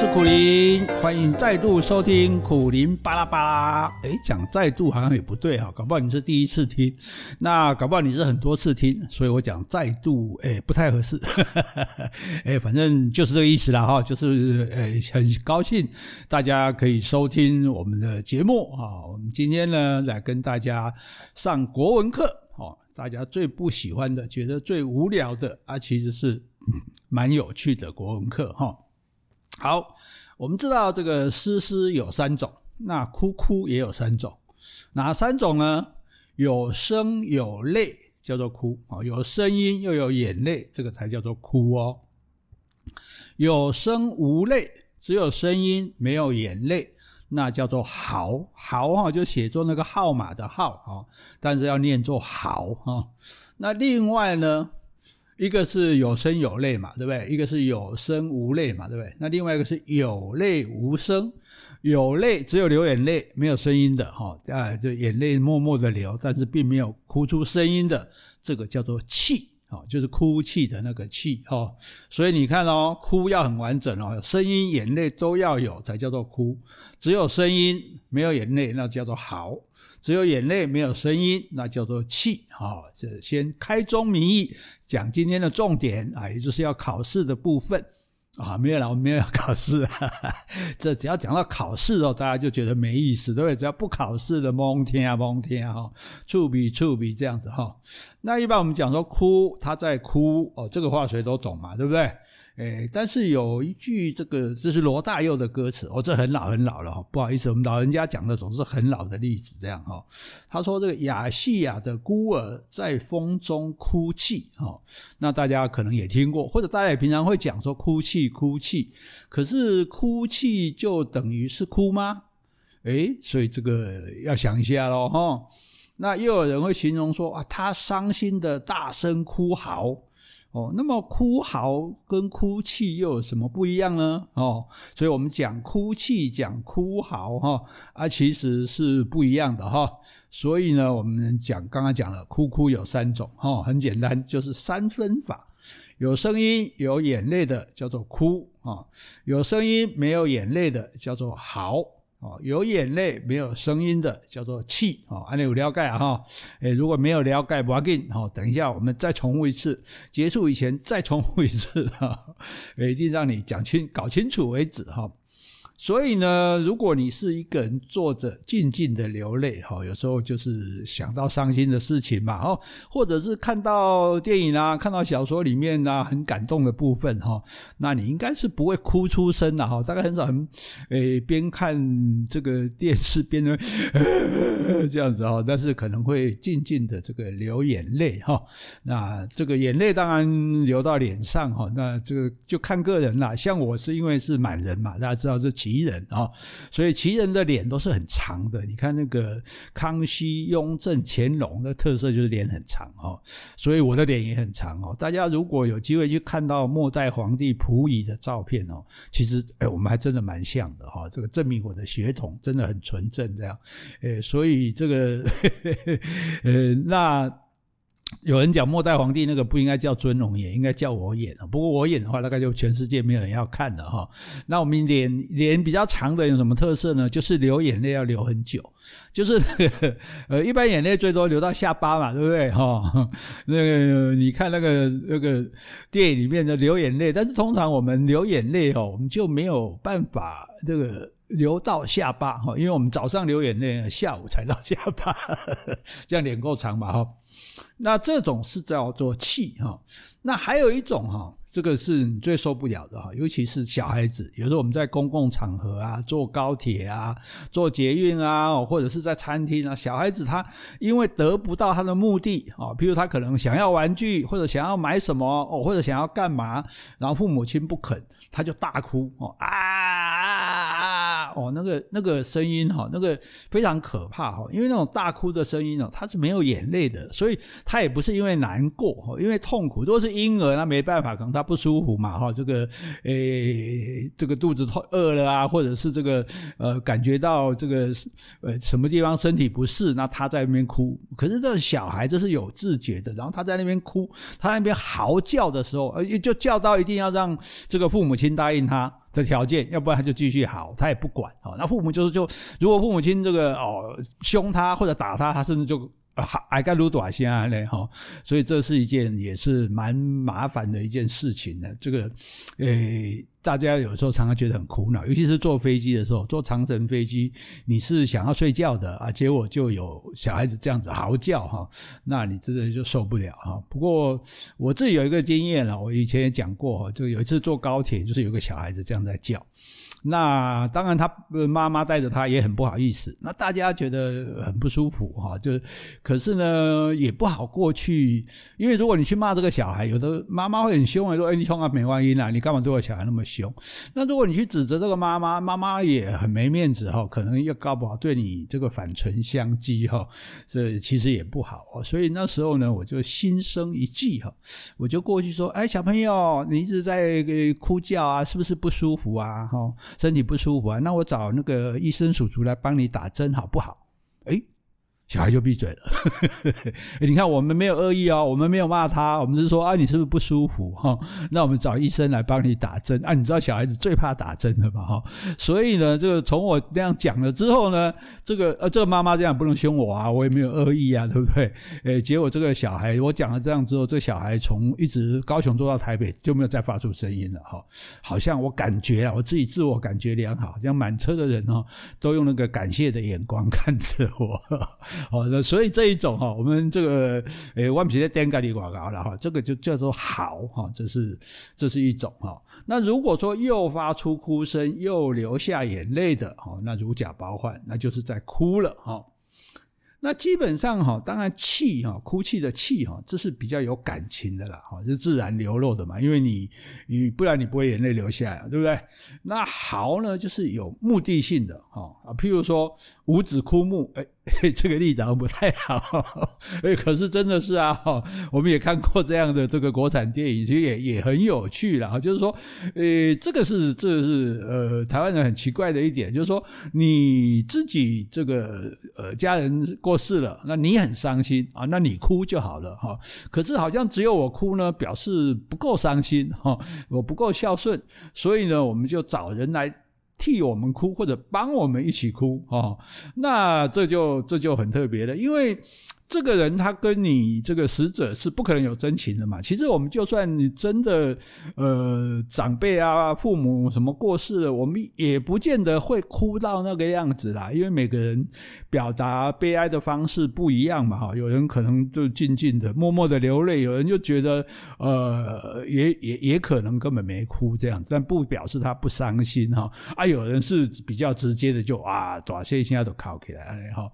是苦苓，欢迎再度收听苦苓巴拉巴拉。诶，讲再度好像也不对哈，搞不好你是第一次听，那搞不好你是很多次听，所以我讲再度，诶，不太合适。诶，反正就是这个意思啦哈，就是诶，很高兴大家可以收听我们的节目啊。我们今天呢来跟大家上国文课，哦，大家最不喜欢的，觉得最无聊的啊，其实是蛮有趣的国文课哈。好，我们知道这个诗诗有三种，那哭哭也有三种，哪三种呢？有声有泪叫做哭啊，有声音又有眼泪，这个才叫做哭哦。有声无泪，只有声音没有眼泪，那叫做嚎嚎哈就写作那个号码的号啊，但是要念作嚎啊。那另外呢？一个是有声有泪嘛，对不对？一个是有声无泪嘛，对不对？那另外一个是有泪无声，有泪只有流眼泪，没有声音的哈，啊，就眼泪默默的流，但是并没有哭出声音的，这个叫做气。哦，就是哭泣的那个泣哈，所以你看哦，哭要很完整哦，声音、眼泪都要有才叫做哭。只有声音没有眼泪，那叫做嚎；只有眼泪没有声音，那叫做泣。哦，这先开宗明义讲今天的重点啊，也就是要考试的部分。啊，没有了，我们没有要考试。哈哈，这只要讲到考试哦，大家就觉得没意思，对不对？只要不考试的，蒙天啊，蒙天啊，哈，触笔触笔这样子哈。那一般我们讲说哭，他在哭哦，这个话谁都懂嘛，对不对？诶，但是有一句这个，这是罗大佑的歌词哦，这很老很老了哈，不好意思，我们老人家讲的总是很老的例子，这样哈。他说这个亚细亚的孤儿在风中哭泣哈，那大家可能也听过，或者大家也平常会讲说哭泣哭泣，可是哭泣就等于是哭吗？诶，所以这个要想一下喽哈。那又有人会形容说啊，他伤心的大声哭嚎。哦，那么哭嚎跟哭泣又有什么不一样呢？哦，所以我们讲哭泣、讲哭嚎，哈啊，其实是不一样的哈。所以呢，我们讲刚刚讲了，哭哭有三种，哈，很简单，就是三分法：有声音、有眼泪的叫做哭啊，有声音没有眼泪的叫做嚎。哦，有眼泪没有声音的叫做气。哦，安利有了解啊哈？诶，如果没有了解，不要紧。哦，等一下我们再重复一次，结束以前再重复一次哈，一定让你讲清、搞清楚为止哈。所以呢，如果你是一个人坐着静静的流泪，哈，有时候就是想到伤心的事情嘛，哈，或者是看到电影啊，看到小说里面啊很感动的部分，哈，那你应该是不会哭出声的，哈，大概很少很，诶，边看这个电视边的 这样子，哈，但是可能会静静的这个流眼泪，哈，那这个眼泪当然流到脸上，哈，那这个就看个人啦，像我是因为是满人嘛，大家知道这奇人啊，所以奇人的脸都是很长的。你看那个康熙、雍正、乾隆的特色就是脸很长哦，所以我的脸也很长哦。大家如果有机会去看到末代皇帝溥仪的照片哦，其实哎，我们还真的蛮像的哈。这个证明我的血统真的很纯正，这样哎，所以这个 呃那。有人讲末代皇帝那个不应该叫尊龙演，应该叫我演。不过我演的话，大概就全世界没有人要看了哈。那我们脸脸比较长的有什么特色呢？就是流眼泪要流很久，就是 呃，一般眼泪最多流到下巴嘛，对不对哈？那个你看那个那个电影里面的流眼泪，但是通常我们流眼泪哦，我们就没有办法这个流到下巴哈，因为我们早上流眼泪，下午才到下巴，这样脸够长嘛哈。那这种是叫做气哈，那还有一种哈，这个是你最受不了的哈，尤其是小孩子，有时候我们在公共场合啊，坐高铁啊，坐捷运啊，或者是在餐厅啊，小孩子他因为得不到他的目的啊，比如他可能想要玩具，或者想要买什么哦，或者想要干嘛，然后父母亲不肯，他就大哭哦啊啊啊。哦，那个那个声音哈，那个非常可怕哈，因为那种大哭的声音哦，它是没有眼泪的，所以它也不是因为难过哈，因为痛苦。如果是婴儿，那没办法，可能他不舒服嘛哈，这个诶，这个肚子痛饿了啊，或者是这个呃感觉到这个呃什么地方身体不适，那他在那边哭。可是这小孩子是有自觉的，然后他在那边哭，他那边嚎叫的时候，呃，就叫到一定要让这个父母亲答应他。的条件，要不然他就继续好，他也不管哦。那父母就是就，如果父母亲这个哦凶他或者打他，他甚至就。还该撸短线嘞哈，所以这是一件也是蛮麻烦的一件事情的。这个，诶，大家有时候常常觉得很苦恼，尤其是坐飞机的时候，坐长程飞机，你是想要睡觉的啊，结果就有小孩子这样子嚎叫哈，那你真的就受不了哈。不过我自己有一个经验了，我以前也讲过，就有一次坐高铁，就是有个小孩子这样在叫。那当然，他妈妈带着他也很不好意思。那大家觉得很不舒服哈，就可是呢也不好过去，因为如果你去骂这个小孩，有的妈妈会很凶啊，说：“哎，你冲啊，没关系啦，你干嘛对我小孩那么凶？”那如果你去指责这个妈妈，妈妈也很没面子哈，可能又搞不好对你这个反唇相讥哈，这其实也不好。所以那时候呢，我就心生一计哈，我就过去说：“哎，小朋友，你一直在哭叫啊，是不是不舒服啊？哈。”身体不舒服啊，那我找那个医生叔叔来帮你打针好不好？小孩就闭嘴了。你看，我们没有恶意哦，我们没有骂他，我们是说啊，你是不是不舒服哈？那我们找医生来帮你打针啊。你知道小孩子最怕打针的吧？哈，所以呢，这个从我那样讲了之后呢，这个呃，这个妈妈这样不能凶我啊，我也没有恶意啊，对不对？诶，结果这个小孩我讲了这样之后，这个小孩从一直高雄坐到台北就没有再发出声音了哈。好像我感觉啊，我自己自我感觉良好，像满车的人哦都用那个感谢的眼光看着我。好的，所以这一种哈，我们这个诶，万皮的颠盖里广告了哈，这个就叫做嚎哈，这是这是一种哈。那如果说又发出哭声，又流下眼泪的哈，那如假包换，那就是在哭了哈。那基本上哈，当然气哈，哭泣的气哈，这是比较有感情的啦哈，是自然流露的嘛，因为你你不然你不会眼泪流下来，对不对？那嚎呢，就是有目的性的哈啊，譬如说五指枯木，这个例子不太好，诶 可是真的是啊，我们也看过这样的这个国产电影，其实也也很有趣啦。就是说，呃，这个是这个是呃台湾人很奇怪的一点，就是说你自己这个呃家人过世了，那你很伤心啊，那你哭就好了哈。可是好像只有我哭呢，表示不够伤心哈，我不够孝顺，所以呢，我们就找人来。替我们哭，或者帮我们一起哭啊，那这就这就很特别的，因为。这个人他跟你这个死者是不可能有真情的嘛？其实我们就算你真的呃长辈啊父母什么过世了，我们也不见得会哭到那个样子啦，因为每个人表达悲哀的方式不一样嘛哈。有人可能就静静的默默的流泪，有人就觉得呃也也也可能根本没哭这样子，但不表示他不伤心哈。啊，有人是比较直接的就啊，大声现在都哭起来了哈。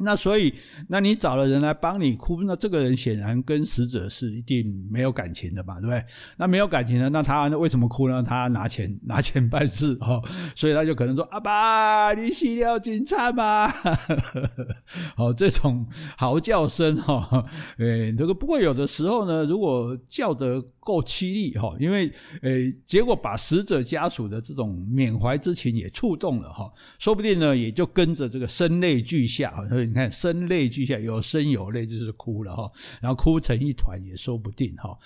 那所以，那你找了人来帮你哭，那这个人显然跟死者是一定没有感情的嘛，对不对？那没有感情的，那他为什么哭呢？他拿钱 拿钱办事哦，所以他就可能说：“阿爸，你死了警察嘛！” 好，这种嚎叫声哈，诶，这个不过有的时候呢，如果叫得够凄厉哈，因为诶，结果把死者家属的这种缅怀之情也触动了哈，说不定呢，也就跟着这个声泪俱下。所以你看，声泪俱下，有声有泪，就是哭了哈，然后哭成一团也说不定哈。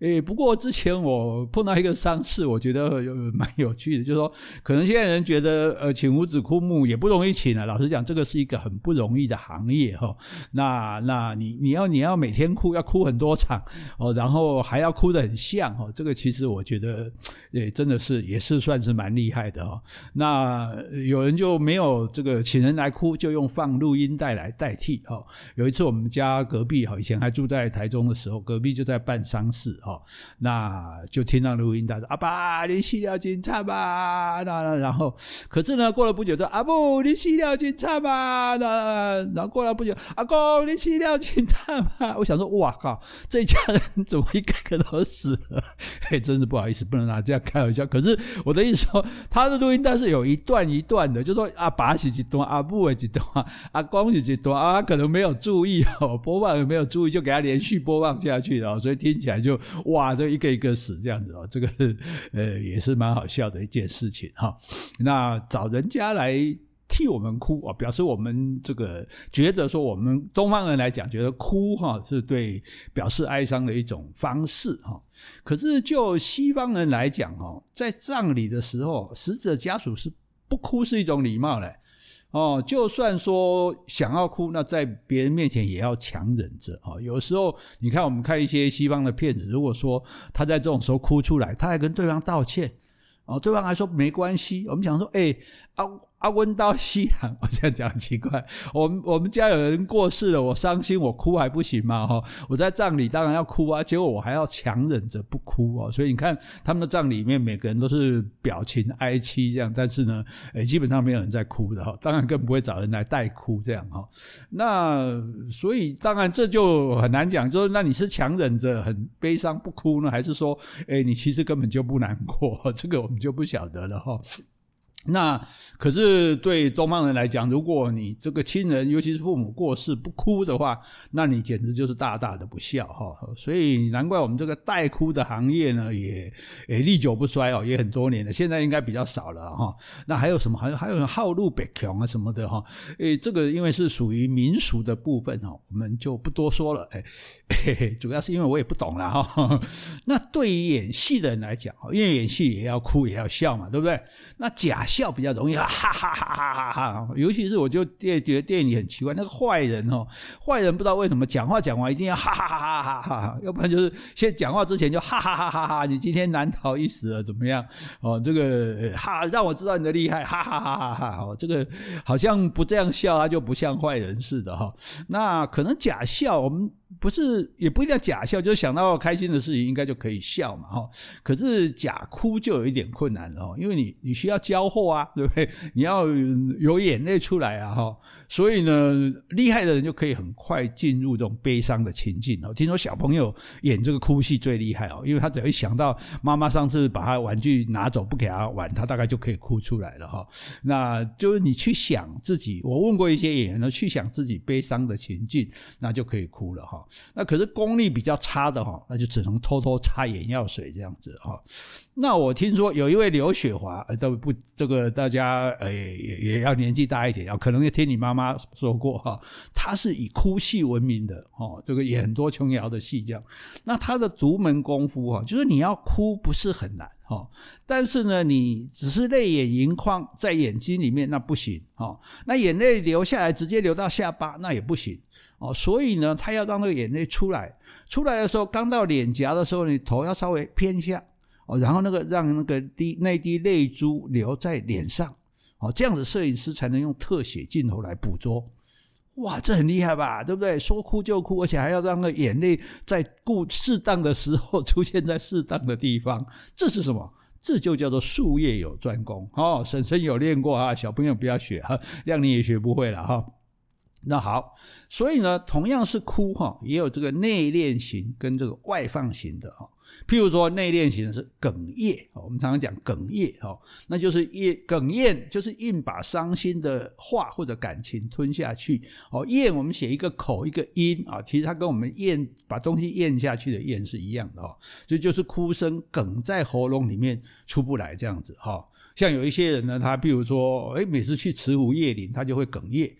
诶，不过之前我碰到一个丧事，我觉得蛮有趣的，就是说，可能现在人觉得呃，请五子哭木也不容易请啊。老实讲，这个是一个很不容易的行业哈。那那你你要你要每天哭，要哭很多场哦，然后还要哭得很像哈。这个其实我觉得，也，真的是也是算是蛮厉害的哈。那有人就没有这个请人来哭，就用放录音带。来代替哈，有一次我们家隔壁哈，以前还住在台中的时候，隔壁就在办丧事哈，那就听到录音带说：“阿爸，你死了真惨吧？”那那然后，可是呢，过了不久说：“阿母，你死了真惨吧？”那然后过了不久，阿公，你死了真惨吧？我想说，哇靠，这家人怎么一个个都死了？嘿，真是不好意思，不能拿这样开玩笑。可是我的意思说，他的录音带是有一段一段的，就说阿爸是几段，阿母是几段，阿公是。多啊，可能没有注意哦，播放没有注意，就给他连续播放下去了，所以听起来就哇，这一个一个死这样子哦，这个呃也是蛮好笑的一件事情哈。那找人家来。替我们哭啊，表示我们这个觉得说我们东方人来讲，觉得哭哈是对表示哀伤的一种方式哈。可是就西方人来讲哈，在葬礼的时候，死者家属是不哭是一种礼貌嘞。哦，就算说想要哭，那在别人面前也要强忍着啊。有时候你看，我们看一些西方的片子，如果说他在这种时候哭出来，他还跟对方道歉，哦，对方还说没关系。我们想说，哎，啊。阿温到西洋，我这样讲很奇怪。我们我们家有人过世了，我伤心，我哭还不行吗？哈，我在葬礼当然要哭啊，结果我还要强忍着不哭啊。所以你看他们的葬礼里面，每个人都是表情哀戚这样，但是呢，诶，基本上没有人在哭的哈。当然更不会找人来代哭这样哈。那所以当然这就很难讲，就是那你是强忍着很悲伤不哭呢，还是说，诶，你其实根本就不难过？这个我们就不晓得了哈。那可是对东方人来讲，如果你这个亲人，尤其是父母过世不哭的话，那你简直就是大大的不孝哈。所以难怪我们这个代哭的行业呢，也也历久不衰哦，也很多年了。现在应该比较少了哈。那还有什么？还有还有号路北穷啊什么的哈。诶，这个因为是属于民俗的部分哦，我们就不多说了。诶，主要是因为我也不懂了哈。那对于演戏的人来讲，因为演戏也要哭也要笑嘛，对不对？那假。笑比较容易，哈哈哈哈哈哈！尤其是我就电觉得电影很奇怪，那个坏人哦，坏人不知道为什么讲话讲完一定要 哈哈哈哈哈哈，要不然就是先讲话之前就哈哈哈哈哈哈，你今天难逃一死了，怎么样？哦，这个哈让我知道你的厉害，哈哈哈哈哈哈！哦，这个好像不这样笑，他就不像坏人似的哈。那可能假笑，我们。不是，也不一定要假笑，就是想到开心的事情，应该就可以笑嘛，哈。可是假哭就有一点困难了，因为你你需要交货啊，对不对？你要有眼泪出来啊，哈。所以呢，厉害的人就可以很快进入这种悲伤的情境哦。听说小朋友演这个哭戏最厉害哦，因为他只要一想到妈妈上次把他玩具拿走不给他玩，他大概就可以哭出来了，哈。那就是你去想自己，我问过一些演员呢，去想自己悲伤的情境，那就可以哭了，哈。那可是功力比较差的哈，那就只能偷偷擦眼药水这样子哈。那我听说有一位刘雪华，呃，都不这个大家诶也也要年纪大一点，可能也听你妈妈说过哈。他是以哭戏闻名的哦，这个演很多琼瑶的戏这样。那他的独门功夫哈，就是你要哭不是很难哈，但是呢，你只是泪眼盈眶在眼睛里面那不行哈。那眼泪流下来直接流到下巴那也不行。哦，所以呢，他要让那个眼泪出来，出来的时候，刚到脸颊的时候，你头要稍微偏下，哦，然后那个让那个滴那滴泪珠留在脸上，哦，这样子摄影师才能用特写镜头来捕捉。哇，这很厉害吧？对不对？说哭就哭，而且还要让那个眼泪在故适当的时候出现在适当的地方。这是什么？这就叫做术业有专攻。哦，婶婶有练过啊，小朋友不要学哈，让你也学不会了哈。那好，所以呢，同样是哭哈，也有这个内敛型跟这个外放型的哈。譬如说，内敛型是哽咽，我们常常讲哽咽哈，那就是咽哽咽，就是硬把伤心的话或者感情吞下去。哦，咽我们写一个口一个音啊，其实它跟我们咽把东西咽下去的咽是一样的哈，所以就是哭声哽在喉咙里面出不来这样子哈。像有一些人呢，他譬如说，诶，每次去慈湖夜林，他就会哽咽。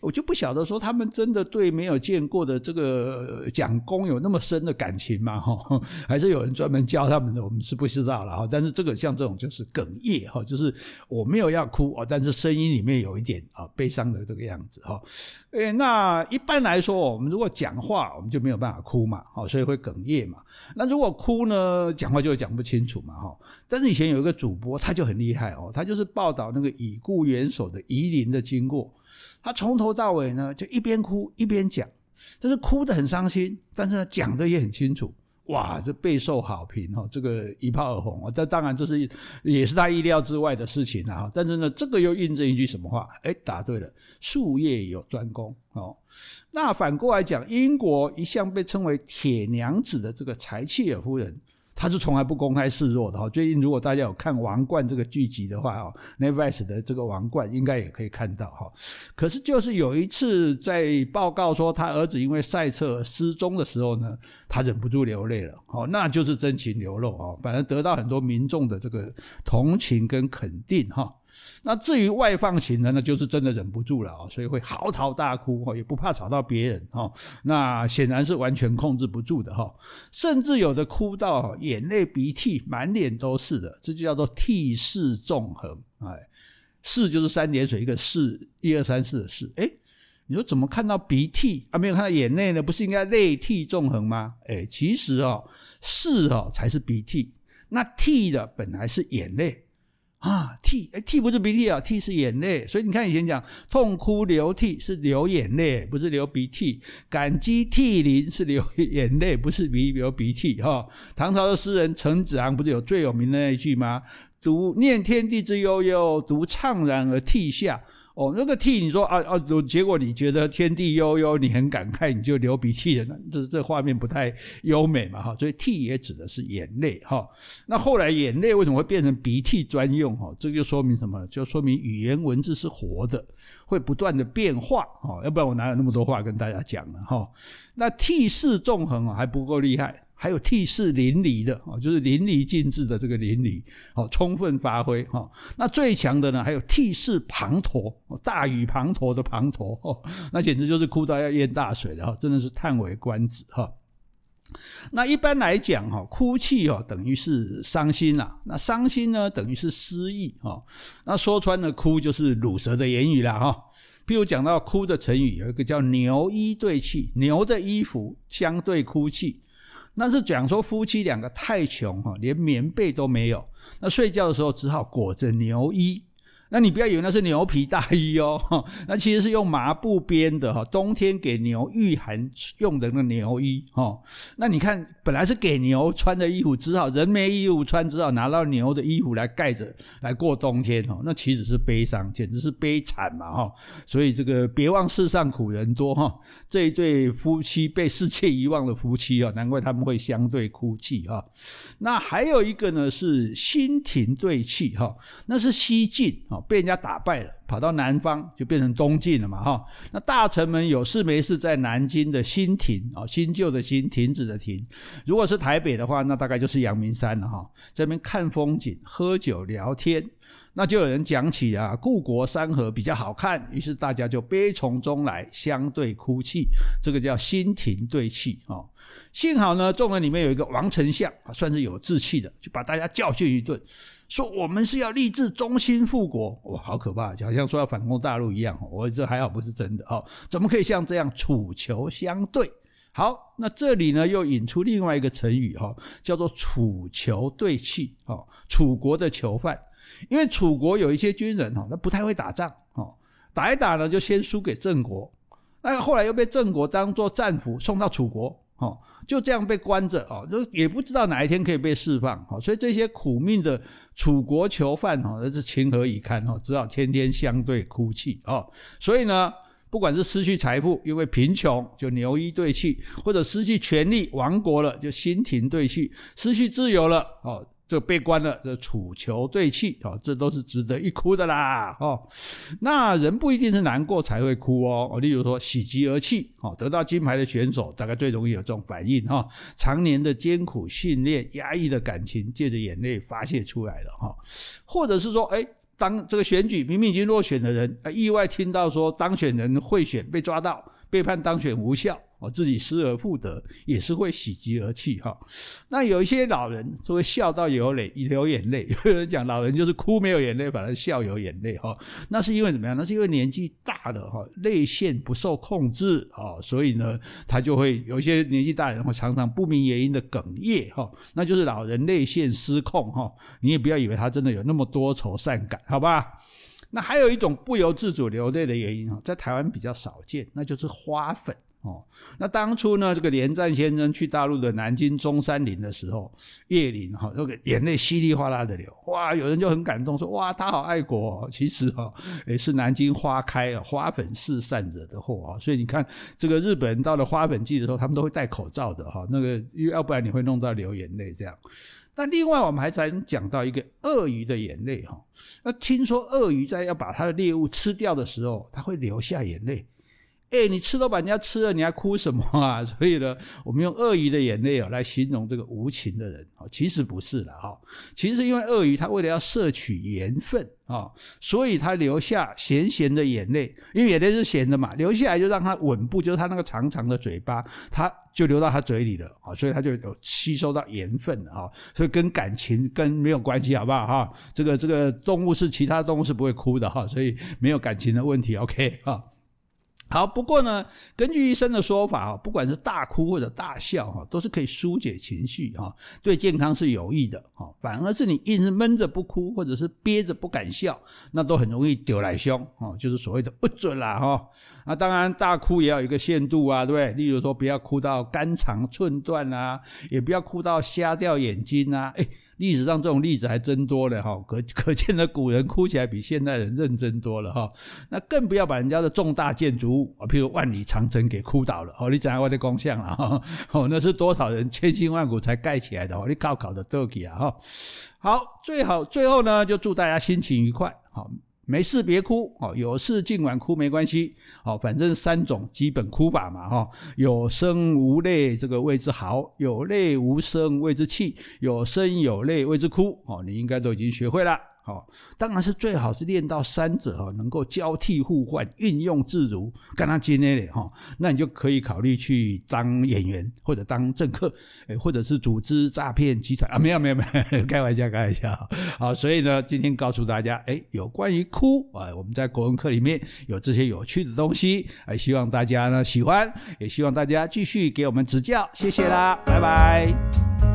我就不晓得说他们真的对没有见过的这个蒋公有那么深的感情吗？哈，还是有人专门教他们的？我们是不知道了哈。但是这个像这种就是哽咽哈，就是我没有要哭啊，但是声音里面有一点啊悲伤的这个样子哈。诶，那一般来说，我们如果讲话，我们就没有办法哭嘛，哈，所以会哽咽嘛。那如果哭呢，讲话就讲不清楚嘛，哈。但是以前有一个主播，他就很厉害哦，他就是报道那个已故元首的夷陵的经过。他从头到尾呢，就一边哭一边讲，这是哭得很伤心，但是呢，讲得也很清楚，哇，这备受好评哈，这个一炮而红啊！这当然这是也是他意料之外的事情啊。但是呢，这个又印证一句什么话？哎，答对了，术业有专攻哦。那反过来讲，英国一向被称为铁娘子的这个柴契尔夫人。他是从来不公开示弱的哈。最近如果大家有看《王冠》这个剧集的话，哦 n e t f l i 的这个《王冠》应该也可以看到哈。可是就是有一次在报告说他儿子因为赛车失踪的时候呢，他忍不住流泪了。哦，那就是真情流露啊，反正得到很多民众的这个同情跟肯定哈。那至于外放型的，那就是真的忍不住了啊，所以会嚎啕大哭，也不怕吵到别人哈。那显然是完全控制不住的哈，甚至有的哭到眼泪鼻涕满脸都是的，这就叫做涕泗纵横。哎，泗就是三点水一个四，一二三四的四。哎，你说怎么看到鼻涕啊？没有看到眼泪呢？不是应该泪涕纵横吗？哎，其实哦，泗哦才是鼻涕，那涕的本来是眼泪。啊，涕，哎，涕不是鼻涕啊，涕是眼泪。所以你看以前讲痛哭流涕是流眼泪，不是流鼻涕；感激涕零是流眼泪，不是鼻流鼻涕。哈，唐朝的诗人陈子昂不是有最有名的那一句吗？读念天地之悠悠，独怅然而涕下。哦，那个涕，你说啊啊，结果你觉得天地悠悠，你很感慨，你就流鼻涕了，这这画面不太优美嘛哈。所以涕也指的是眼泪哈。那后来眼泪为什么会变成鼻涕专用哈？这就说明什么？就说明语言文字是活的，会不断的变化哈。要不然我哪有那么多话跟大家讲呢哈？那涕泗纵横啊，还不够厉害。还有涕泗淋漓的啊，就是淋漓尽致的这个淋漓，哦，充分发挥哈。那最强的呢，还有涕泗滂沱，大雨滂沱的滂沱，那简直就是哭到要淹大水的哈，真的是叹为观止哈。那一般来讲哈，哭泣哦等于是伤心呐，那伤心呢等于是失意哈。那说穿了，哭就是鲁蛇的言语了哈。譬如讲到哭的成语，有一个叫牛衣对泣，牛的衣服相对哭泣。那是讲说夫妻两个太穷哈，连棉被都没有，那睡觉的时候只好裹着牛衣。那你不要以为那是牛皮大衣哦，那其实是用麻布编的哈，冬天给牛御寒用的那牛衣哈。那你看，本来是给牛穿的衣服，只好人没衣服穿，只好拿到牛的衣服来盖着来过冬天哈。那其实是悲伤，简直是悲惨嘛哈。所以这个别忘世上苦人多哈，这一对夫妻被世界遗忘的夫妻啊，难怪他们会相对哭泣哈。那还有一个呢是新亭对泣哈，那是西晋啊。被人家打败了，跑到南方就变成东晋了嘛，哈。那大臣们有事没事在南京的新亭啊，新旧的新，亭子的亭。如果是台北的话，那大概就是阳明山了哈，这边看风景、喝酒、聊天。那就有人讲起啊，故国山河比较好看，于是大家就悲从中来，相对哭泣，这个叫新亭对泣啊。幸好呢，众人里面有一个王丞相，算是有志气的，就把大家教训一顿，说我们是要立志忠心复国。哇，好可怕，讲像说要反攻大陆一样。我这还好不是真的哦，怎么可以像这样楚囚相对？好，那这里呢又引出另外一个成语哈，叫做楚囚对泣啊，楚国的囚犯。因为楚国有一些军人哈，他不太会打仗哦，打一打呢就先输给郑国，那后来又被郑国当做战俘送到楚国，哦，就这样被关着哦，就也不知道哪一天可以被释放，哦，所以这些苦命的楚国囚犯哦，那是情何以堪哦，只好天天相对哭泣哦，所以呢，不管是失去财富，因为贫穷就牛衣对泣，或者失去权力亡国了就心停对泣，失去自由了哦。这被关了，这楚囚对泣，哦，这都是值得一哭的啦，哦，那人不一定是难过才会哭哦，例如说喜极而泣，哦，得到金牌的选手大概最容易有这种反应哈，常年的艰苦训练，压抑的感情，借着眼泪发泄出来了哈，或者是说，哎，当这个选举明明已经落选的人，意外听到说当选人贿选被抓到，被判当选无效。我自己失而复得，也是会喜极而泣哈。那有一些老人就会笑到有泪，流眼泪。有人讲老人就是哭没有眼泪，反而笑有眼泪哈。那是因为怎么样？那是因为年纪大了哈，泪腺不受控制啊，所以呢，他就会有一些年纪大的人会常常不明原因的哽咽哈。那就是老人泪腺失控哈。你也不要以为他真的有那么多愁善感，好吧？那还有一种不由自主流泪的原因哈，在台湾比较少见，那就是花粉。哦，那当初呢，这个连战先生去大陆的南京中山陵的时候，叶林哈，这个眼泪稀里哗啦的流，哇，有人就很感动，说哇，他好爱国哦。其实哈，也是南京花开啊，花粉四散惹的祸啊。所以你看，这个日本到了花粉季的时候，他们都会戴口罩的哈，那个因为要不然你会弄到流眼泪这样。那另外我们还曾讲到一个鳄鱼的眼泪哈，那听说鳄鱼在要把它的猎物吃掉的时候，它会流下眼泪。哎，你吃都把人家吃了，你还哭什么啊？所以呢，我们用鳄鱼的眼泪啊来形容这个无情的人啊，其实不是的哈，其实因为鳄鱼它为了要摄取盐分啊，所以它留下咸咸的眼泪，因为眼泪是咸的嘛，流下来就让它稳步，就是它那个长长的嘴巴，它就流到它嘴里了啊，所以它就有吸收到盐分啊，所以跟感情跟没有关系，好不好哈？这个这个动物是其他动物是不会哭的哈，所以没有感情的问题，OK 哈。好，不过呢，根据医生的说法啊，不管是大哭或者大笑哈，都是可以纾解情绪哈，对健康是有益的哈。反而是你一直闷着不哭，或者是憋着不敢笑，那都很容易丢来凶哦，就是所谓的不准啦哈。那当然，大哭也要有一个限度啊，对不对？例如说，不要哭到肝肠寸断啊，也不要哭到瞎掉眼睛啊。诶历史上这种例子还真多了哈，可可见的古人哭起来比现代人认真多了哈。那更不要把人家的重大建筑物啊，譬如万里长城给哭倒了哦，你讲我的功效了哈，哦，那是多少人千辛万苦才盖起来的哦，你高考的都给啊哈。好，最好最后呢，就祝大家心情愉快，好。没事别哭哦，有事尽管哭没关系，反正三种基本哭法嘛，哈，有声无泪，这个谓之嚎；有泪无声，谓之泣；有声有泪，谓之哭，哦你应该都已经学会了。好，当然是最好是练到三者哈，能够交替互换，运用自如，干他今天的哈，那你就可以考虑去当演员或者当政客，或者是组织诈骗集团啊，没有没有没有，开玩笑开玩笑。好，所以呢，今天告诉大家，哎，有关于哭啊，我们在国文课里面有这些有趣的东西，哎，希望大家呢喜欢，也希望大家继续给我们指教，谢谢啦，拜拜。